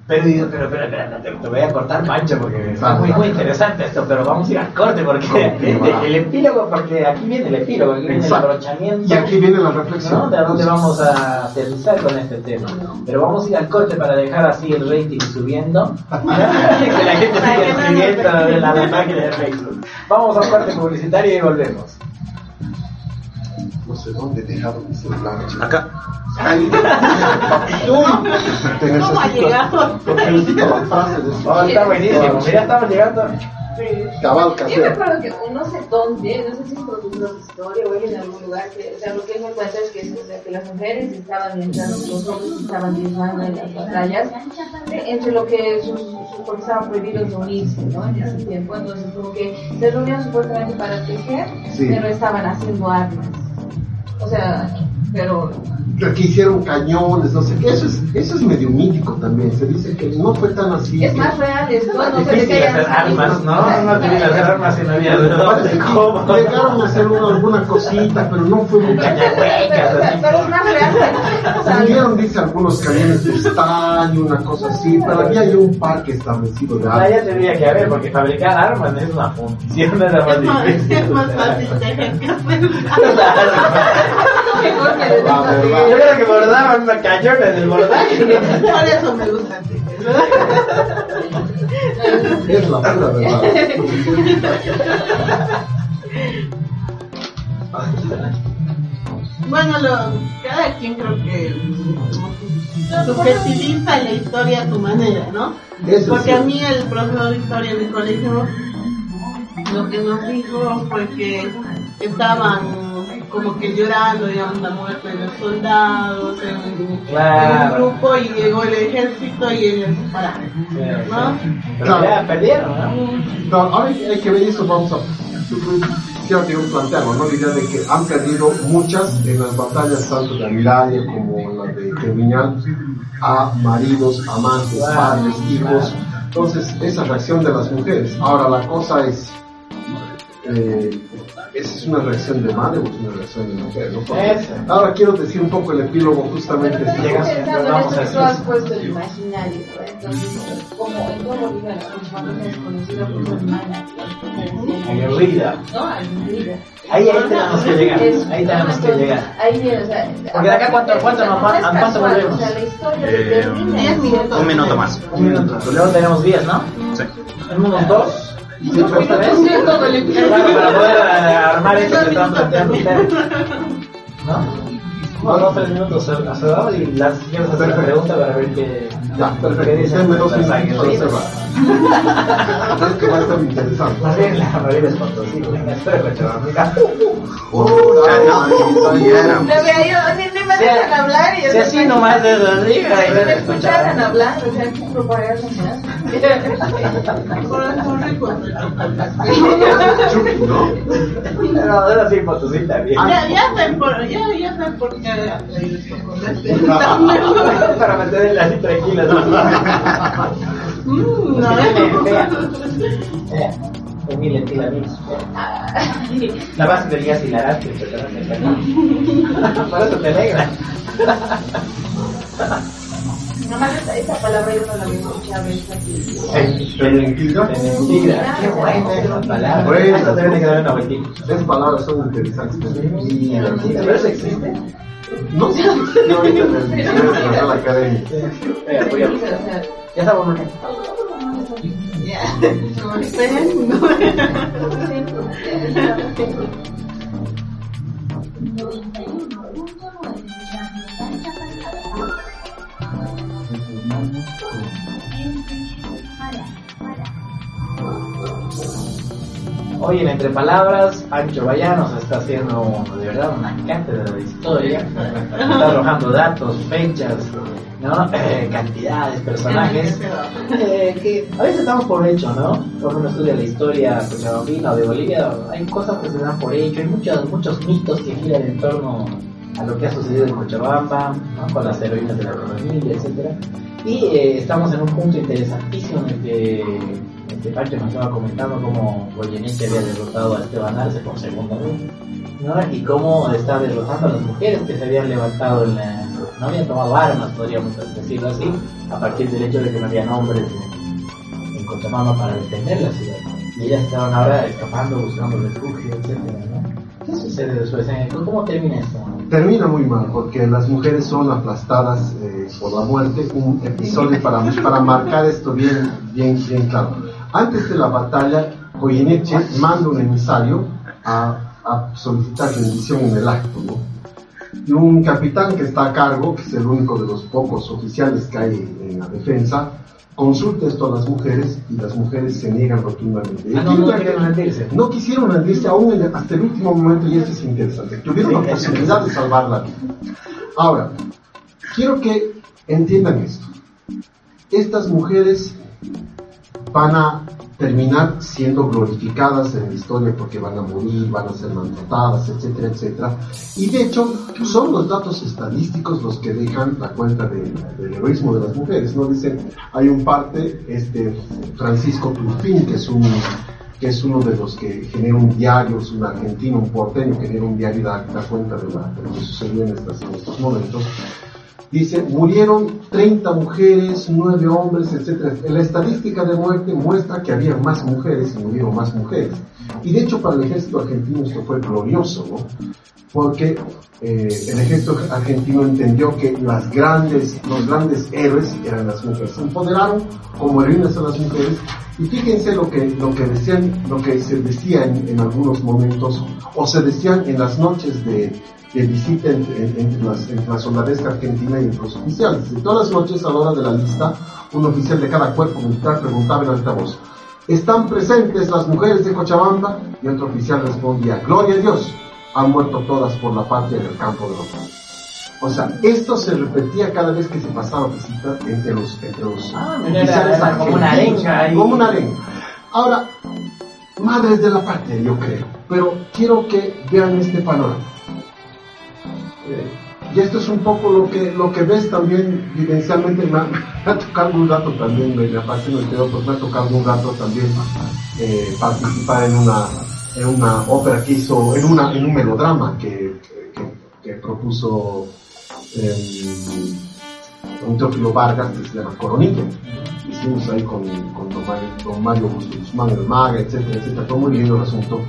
Pero, pero, pero, pero, te, te voy a cortar Pancho porque está Vale, muy, muy interesante esto, pero vamos a ir al corte porque el epílogo, porque aquí viene el epílogo, aquí viene el abrochamiento. Y aquí viene la reflexión. ¿no? ¿De dónde vamos a aterrizar con este tema? Pero vamos a ir al corte para dejar así el rating subiendo. que la gente siga escribiendo en la página de Facebook. Vamos a un corte publicitario y volvemos. Sé dónde he dejado mi celular. chico. Acá. Ay, papito, te necesito. ¿Cómo ha llegado? Te necesito la frase de Oh, está buenísimo, mira, estamos llegando. Cabal Yo me acuerdo que no sé dónde, no sé si es producto de historia o en algún lugar, que, o sea, lo que me cuenta es que, o sea, que las mujeres estaban entrando, los hombres estaban diezmando en las batallas, eh, entre lo que sus, sus- porque estaban prohibidos reunirse, ¿no? En ese tiempo, entonces como que se reunían supuestamente para tejer, Sí. pero estaban haciendo armas. O sea, pero Que hicieron cañones, no sé qué. Eso es, eso es medio mítico también. Se dice que no fue tan así. es que- más real esto, Es no difícil qué hacer armas, ¿no? No tienen que hacer armas si no había de dónde, cómo. Llegaron a hacer una- alguna cosita, pero no fue mucho. Pero, pero- pero es más real. Tuvieron, dice, algunos cañones de estaño, una cosa así, pero había ya un parque establecido de Ah, armas. ya tendría que haber, porque fabricar armas es una función de la Es más difícil. es más fácil tejer que hacer. Yo creo que bordaban una cañona en el bordaje. Por eso me gusta. Es la pura verdad. Bueno, lo, cada quien creo que subjetiviza la historia a su manera, ¿no? Eso Porque sí. a mí el profesor de historia de mi colegio lo que nos dijo fue que estaban como que llorando, digamos, la muerte de los soldados en, en Claro. un grupo y llegó el ejército y ellos se pararon. ¿no? Pero ya perdieron, ¿no? No, ahora hay, que ver eso, vamos a... Quiero que plantearlo, ¿no? La idea de que han perdido muchas en las batallas, tanto de Amilaria como en la de Terminal, a maridos, amantes, Claro, padres, hijos. Entonces, esa reacción de las mujeres. Ahora, la cosa es... Eh, ¿Esa es una reacción de madre o es una reacción de mujer? ¿no? Ahora quiero decir un poco el epílogo justamente. pensando en vamos a decir. has puesto el imaginario. Entonces, como en desconocida por su hermana. Aguerrida. Ahí, ahí tenemos que llegar. Ahí tenemos que llegar. Ahí viene, o sea, Porque de acá, ¿cuánto- cuánto nos va- a cuánto casual, volvemos? O sea, la historia Eh, en. Un minuto más. Un minuto. Luego tenemos 10, ¿no? Sí. En unos dos. Todo el Claro, para poder eh, armar esto que están planteando ustedes. ¿No? Bueno, tres minutos lado y las quieres hacer la pregunta para ver qué. Ya, qué dicen dos aguerridas. para cerrar. Es que va a estar interesante. Más bien la es Cochabamba. Mira. No vea, yo ni, me dejan hablar y Si así nomás arriba y Si no me escucharan hablar, o sea, qué propaganda se hace. Corazón rico. ¿no? Pero ahora sí, Potosí también. Ya, ya sé por, ya, ya sé por qué Para mantenerla así tranquila. ¿no? Mm, no, tira mil. La base del gas hilarante, Por eso te alegra. Nomás esta, esta palabra yo no la había escuchado. Qué buena esa palabra. Buena. Esa tiene que dar una vueltita. Esas palabras son interesantes. Y, ¿Pero eso existe? no sé si existió ahorita en el de la Real Academia. Ya. Esperen, no. Hoy en Entre Palabras, Pancho Bayá nos está haciendo de verdad una cátedra de historia. Está arrojando datos, fechas, ¿no? Eh, cantidades, personajes. Eh, que a veces estamos por hecho, ¿no? Cuando uno estudia la historia cochabambina o de Bolivia, hay cosas que se dan por hecho, hay muchos, muchos mitos que giran en torno a lo que ha sucedido en Cochabamba, con las heroínas de la familia, etcétera. Y eh, estamos en un punto interesantísimo en el que, en que nos estaba comentando cómo Goyeneche había derrotado a Esteban Arce por segunda vez, ¿no? y cómo está derrotando a las mujeres que se habían levantado en la, no habían tomado armas, podríamos decirlo así, a partir del hecho de que no habían hombres en, en para defender la ciudad. Y ellas estaban ahora escapando, buscando refugio, etcétera, ¿no? ¿Qué sucede después? ¿Cómo termina esto? Termina muy mal porque las mujeres son aplastadas eh, por la muerte, un episodio para, para marcar esto bien, bien, bien claro. Antes de la batalla, Goyeneche manda un emisario a, a solicitar rendición en el acto, ¿no? Y un capitán que está a cargo, que es el único de los pocos oficiales que hay en la defensa, consulta esto a las mujeres y las mujeres se niegan rotundamente. Ah, no, no. No quisieron rendirse aún hasta el último momento y esto es interesante. Tuvieron la posibilidad de salvar la vida. Ahora, quiero que entiendan esto. Estas mujeres van a terminar siendo glorificadas en la historia porque van a morir, van a ser maltratadas, etcétera, etcétera. Y de hecho, son los datos estadísticos los que dejan la cuenta de- del heroísmo de las mujeres. No dicen, hay un parte, este Francisco Turpin, que es un que es uno de los que genera un diario, es un argentino, un porteño, genera un diario y da, cuenta de, lo que sucedió en estos momentos. Dice, murieron 30 mujeres, 9 hombres, etc. La estadística de muerte muestra que había más mujeres y murieron más mujeres. Y de hecho para el ejército argentino esto fue glorioso, ¿no? Porque eh, el ejército argentino entendió que las grandes, los grandes héroes eran las mujeres. Se empoderaron como heroínas a las mujeres y fíjense lo que, lo que decían, lo que se decía en, en algunos momentos, o se decían en las noches de, de visita entre, en- entre, la soldadesca argentina y entre los oficiales. De todas las noches, a la hora de la lista, un oficial de cada cuerpo militar preguntaba en alta voz, ¿están presentes las mujeres de Cochabamba? Y otro oficial respondía, Gloria a Dios, han muerto todas por la patria en el campo de batalla. O sea, esto se repetía cada vez que se pasaba visita entre los, entre los Ah, era- como una arenga ahí. Como una arenga. Ahora, madres de la patria, yo creo. Pero quiero que vean este panorama. Y esto es un poco lo que, lo que ves también vivencialmente. Me ha, me ha tocado un rato también, me, apasiona el tema, pues me ha tocado un rato también eh, participar en una, en una ópera que hizo, en, una, en un melodrama que, que, que propuso eh, un Teófilo Vargas que se llama Coronilla. Hicimos ahí con, con don Mario, Mario Guzmán, el Maga, etcétera, etcétera. Fue muy lindo el asunto.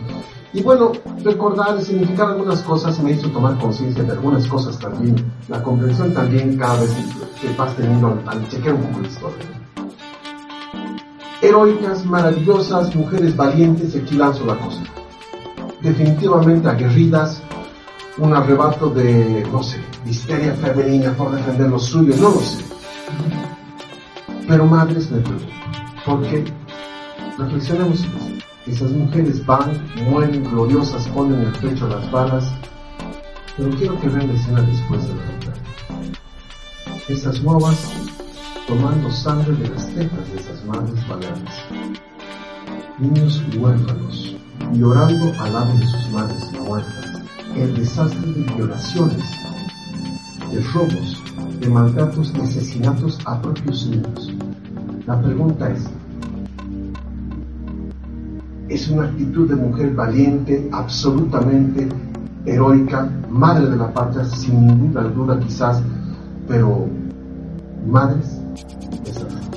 Y bueno, recordar, significar algunas cosas me hizo tomar conciencia de algunas cosas también. La comprensión también cada vez que vas teniendo al, al chequear un poco la historia. Heroicas, maravillosas, mujeres valientes, aquí lanzo la cosa. Definitivamente aguerridas, un arrebato de, no sé, histeria femenina por defender lo suyo, no lo sé. Pero madres me pregunto, ¿por qué? Reflexionemos Esas mujeres van, mueren gloriosas, ponen el pecho a las balas, pero quiero que vean la escena después de la batalla. Esas nuevas tomando sangre de las tetas de esas madres baleadas. Niños huérfanos, llorando al lado de sus madres muertas. El desastre de violaciones, de robos, de maltratos y asesinatos a propios niños. La pregunta es, ¿es una actitud de mujer valiente, absolutamente heroica, madre de la patria, sin ninguna duda quizás, pero madres?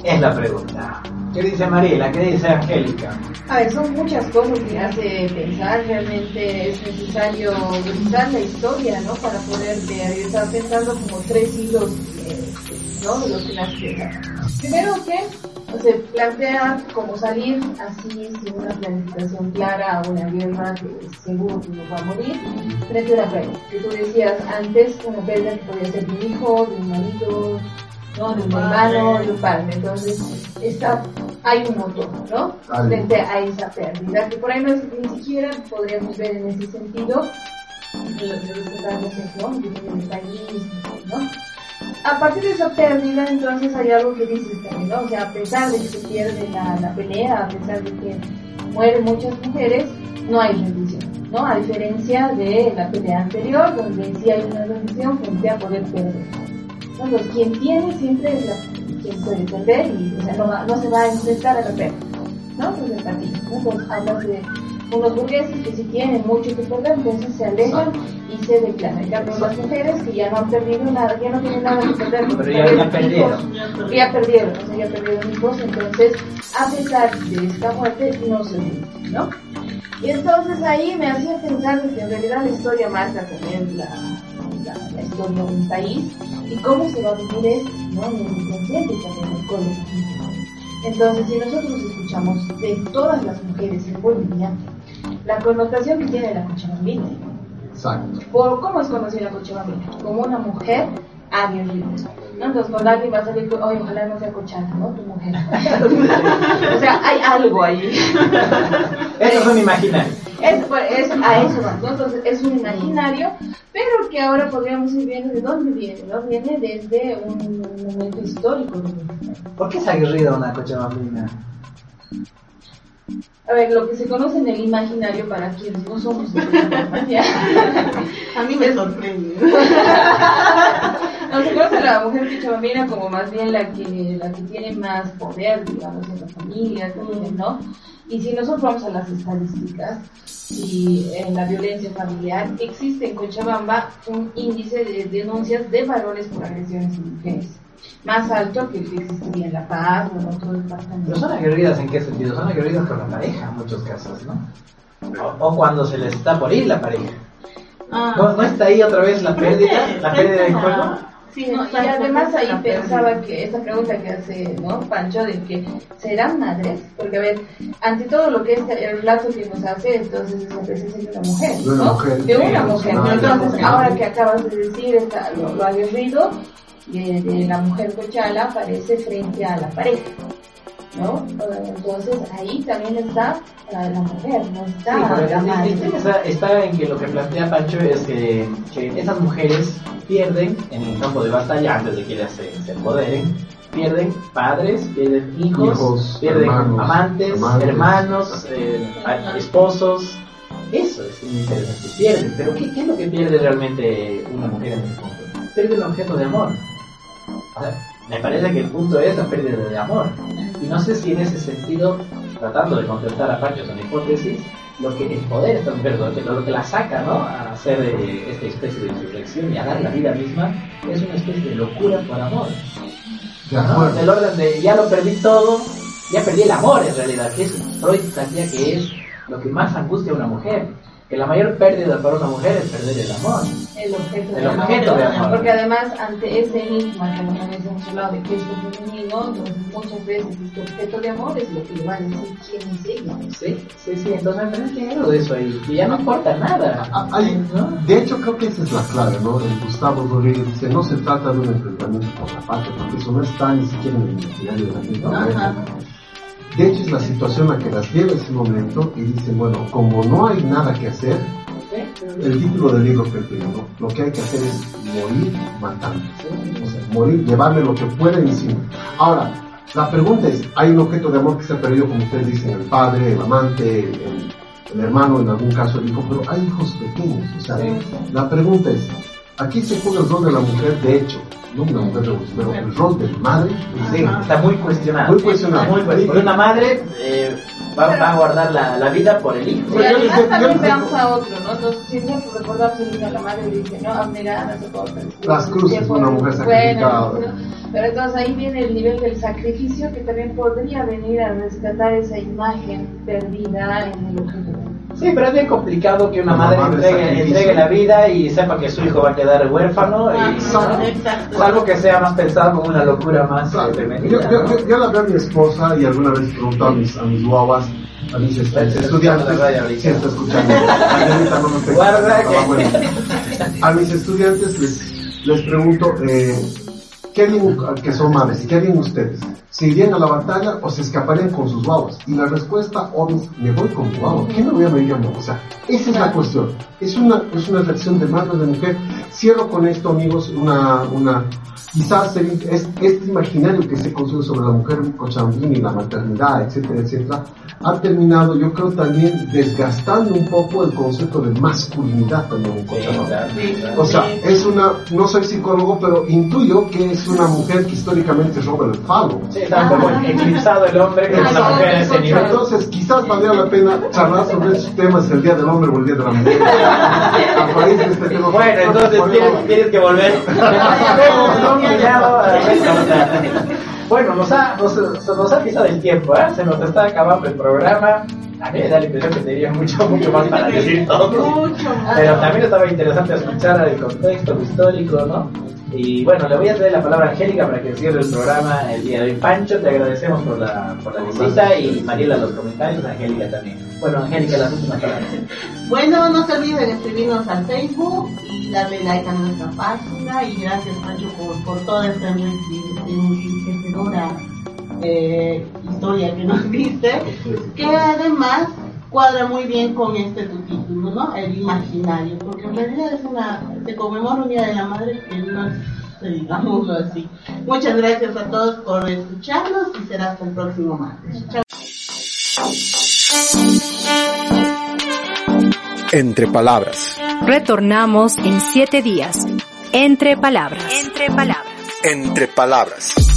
Es la pregunta. ¿Qué dice Mariela? ¿Qué dice Angélica? A ver, son muchas cosas que hace pensar. Realmente es necesario revisar la historia, ¿no? Para poder ver. Yo estaba pensando como tres hilos, eh, ¿no? De los que las Primero que se plantea como salir así sin una planificación clara a una guerra que seguro que nos va a morir frente a una pérdida. Que tú decías antes, una pérdida que podía ser de un hijo, de un marido, ¿no? de un hermano, de un padre. Entonces, está, hay un motor, ¿no? Frente a esa pérdida, que por ahí no es, ni siquiera podríamos ver en ese sentido ¿no? A partir de esa pérdida, entonces hay algo que dices también, ¿no? O sea, a pesar de que se pierde la, la pelea, a pesar de que mueren muchas mujeres, no hay rendición, ¿no? A diferencia de la pelea anterior, donde sí hay una rendición frente a poder perder. Entonces, quien tiene siempre es la, quien puede perder y o sea, no, no, se va a enfrentar a perder. ¿no? Entonces, el partido. Entonces, hablas de unos burgueses que si tienen mucho que perder, entonces se alejan y se declaran. En cambio, las mujeres que ya no han perdido nada, ya no tienen nada que perder. Pero ya, ya perdieron. ya perdieron, o sea, ya perdieron hijos, entonces, a pesar de esta muerte, no se rinden, ¿no? Y entonces ahí me hacía pensar que en realidad la historia marca también la, la, historia de un país y cómo se va a vivir esto, ¿no? En el inconsciente también, el colectivo. Entonces, si nosotros escuchamos de todas las mujeres en Bolivia, la connotación que tiene la Cochabambina. Exacto. Por, ¿Cómo es conocida la Cochabambina? Como una mujer aguerrida. ¿no? Entonces, cuando alguien va a salir, oye, ojalá no sea cochana, ¿no? Tu mujer. o sea, hay algo ahí. Eso es un imaginario. Es, es, a eso va, ¿no? Entonces, es un imaginario, pero que ahora podríamos ir viendo de dónde viene, ¿no? Viene desde un momento histórico. ¿Por qué es aguerrida una cochabambina? A ver, lo que se conoce en el imaginario para quienes no somos de A mí me sorprende. no, se conoce a la mujer cochabambina como más bien la que, la que tiene más poder, digamos, en la familia, ¿no? Y si nosotros vamos a las estadísticas, y en la violencia familiar, existe en Cochabamba un índice de denuncias de varones por agresiones a mujeres más alto que el que existiría en La Paz o en otros departamentos. Pero son aguerridas en qué sentido? Son aguerridas con la pareja en muchos casos, ¿no? O, o cuando se les está por ir la pareja. Ah. ¿No, ¿No está ahí otra vez la pérdida? ¿La pérdida del juego? Sí, no, y además ahí pensaba que esa pregunta que hace ¿no? Pancho de que serán madres, porque a ver, ante todo lo que es el relato que nos hace, entonces es la presencia de una mujer, De una ¿no? mujer, de una mujer. no, de una Entonces, mujer. ahora que acabas de decir esta, lo, lo aguerrido de, de la mujer cochala aparece frente a la pareja. ¿No? Entonces ahí también está la, la mujer, no está Sí, pero la el- madre. el está, está en que lo que plantea Pancho es que, que esas mujeres pierden en el campo de batalla antes de que ellas se, se empoderen, pierden padres, pierden hijos, Hijos, pierden hermanos, amantes, amantes. hermanos, eh, esposos. Eso es interesante, pierden. Pero ¿qué, qué es lo que pierde realmente una mujer en el punto? Pierde el objeto de amor. O sea, me parece que el punto es la pérdida de amor. Y no sé si en ese sentido, tratando de contestar a Pancho una hipótesis, lo que el poder de esta mujer, lo que, la saca ¿no? a hacer eh, esta especie de insurrección y a dar la vida misma, es una especie de locura por amor. ¿no? Del orden de ya lo perdí todo, ya perdí el amor en realidad, que es Freud plantea que es lo que más angustia a una mujer. Que la mayor pérdida para una mujer es perder el amor. El objeto, El de, objeto amor. de amor. Porque además, ante ese enigma que vez hemos hablado de que es lo femenino, entonces muchas veces este objeto de amor es lo que le va a decir quién es ella. Sí, sí, sí, entonces parece que algo de eso ahí, y ya no importa nada. Ah, hay- ¿no? de hecho, creo que esa es la clave, ¿no? El Gustavo Rodríguez dice, no se trata de un enfrentamiento por la patria, porque eso no está ni siquiera en el imaginario de la gente. De hecho, es la situación a que las lleva ese momento y dicen, bueno, como no hay nada que hacer, el título del libro que digo, lo que hay que hacer es morir matando. O sea, morir, llevarle lo que pueda encima. Ahora, la pregunta es, hay un objeto de amor que se ha perdido, como ustedes dicen, el padre, el amante, el, el hermano, en algún caso el hijo, pero hay hijos pequeños. O sea, la pregunta es, aquí se juega el rol de la mujer, de hecho, no una mujer de pero el rol de madre, Sí, está muy cuestionado. Muy cuestionado. Muy cuestionado. Una madre eh, va, va a guardar la, la vida por el hijo. Y les además también veamos a otro, ¿no? Entonces, siempre recordamos el a la madre le dice, no, abnegada, soporta. Las cruces, una mujer sacrificada. Bueno, pero entonces ahí viene el nivel del sacrificio que también podría venir a rescatar esa imagen perdida en el objeto. Sí, pero es bien complicado que una madre, madre entregue, la vida y sepa que su hijo va a quedar huérfano. Y, exacto. Salvo que sea más pensado como una locura más Claro. eh, Yo, femenina. yo, ¿no? yo, yo la veo a mi esposa y alguna vez pregunto a mis, a mis guaguas, a mis estudiantes, está escuchando, no a mis estudiantes les, les pregunto, eh, ¿qué harían, que son madres, ¿qué harían ustedes? ¿Se irían a la batalla o se escaparían con sus guaguas? Y la respuesta obvia es, me voy con mi guagua, ¿qué me voy a medir a O sea, esa es la cuestión, es una, es una reacción de madre de mujer. Cierro con esto, amigos, una, una, quizás es- este imaginario que se construye sobre la mujer cochambina y la maternidad, etcétera, etcétera, ha terminado, yo creo, también desgastando un poco el concepto de masculinidad también en Sí. O sea, es una, no soy psicólogo, pero intuyo que es una mujer que históricamente roba el falo. Sí, está poco eclipsado el hombre con una mujer en ese nivel. Entonces, quizás valdría la pena charlar sobre estos temas el Día del Hombre o el Día de la Mujer. Este tema. Bueno, entonces tienes, tienes que volver. Bueno, nos ha, nos, se nos ha pisado el tiempo, ¿eh? se nos está acabando el programa. A mí me da la impresión que tenía mucho, mucho más para decir todo. Pero también estaba interesante escuchar el contexto histórico, ¿no? Y bueno, le voy a ceder la palabra a Angélica para que cierre el programa el día de hoy. Pancho, te agradecemos por la, por la visita y Mariela los comentarios, Angélica también. Bueno, Angélica, las últimas palabras. Bueno, no se olviden escribirnos al Facebook y darle like a nuestra página y gracias Pancho por, por toda esta enrique- enriquecedora eh, historia que nos diste, que además cuadra muy bien con este tu título, ¿no? El imaginario, porque en realidad es una, se conmemora un Día de la Madre que no es, digámoslo así. Muchas gracias a todos por escucharnos y será hasta el próximo martes. Chao. Entre palabras. Retornamos en siete días. Entre palabras. Entre palabras. Entre palabras.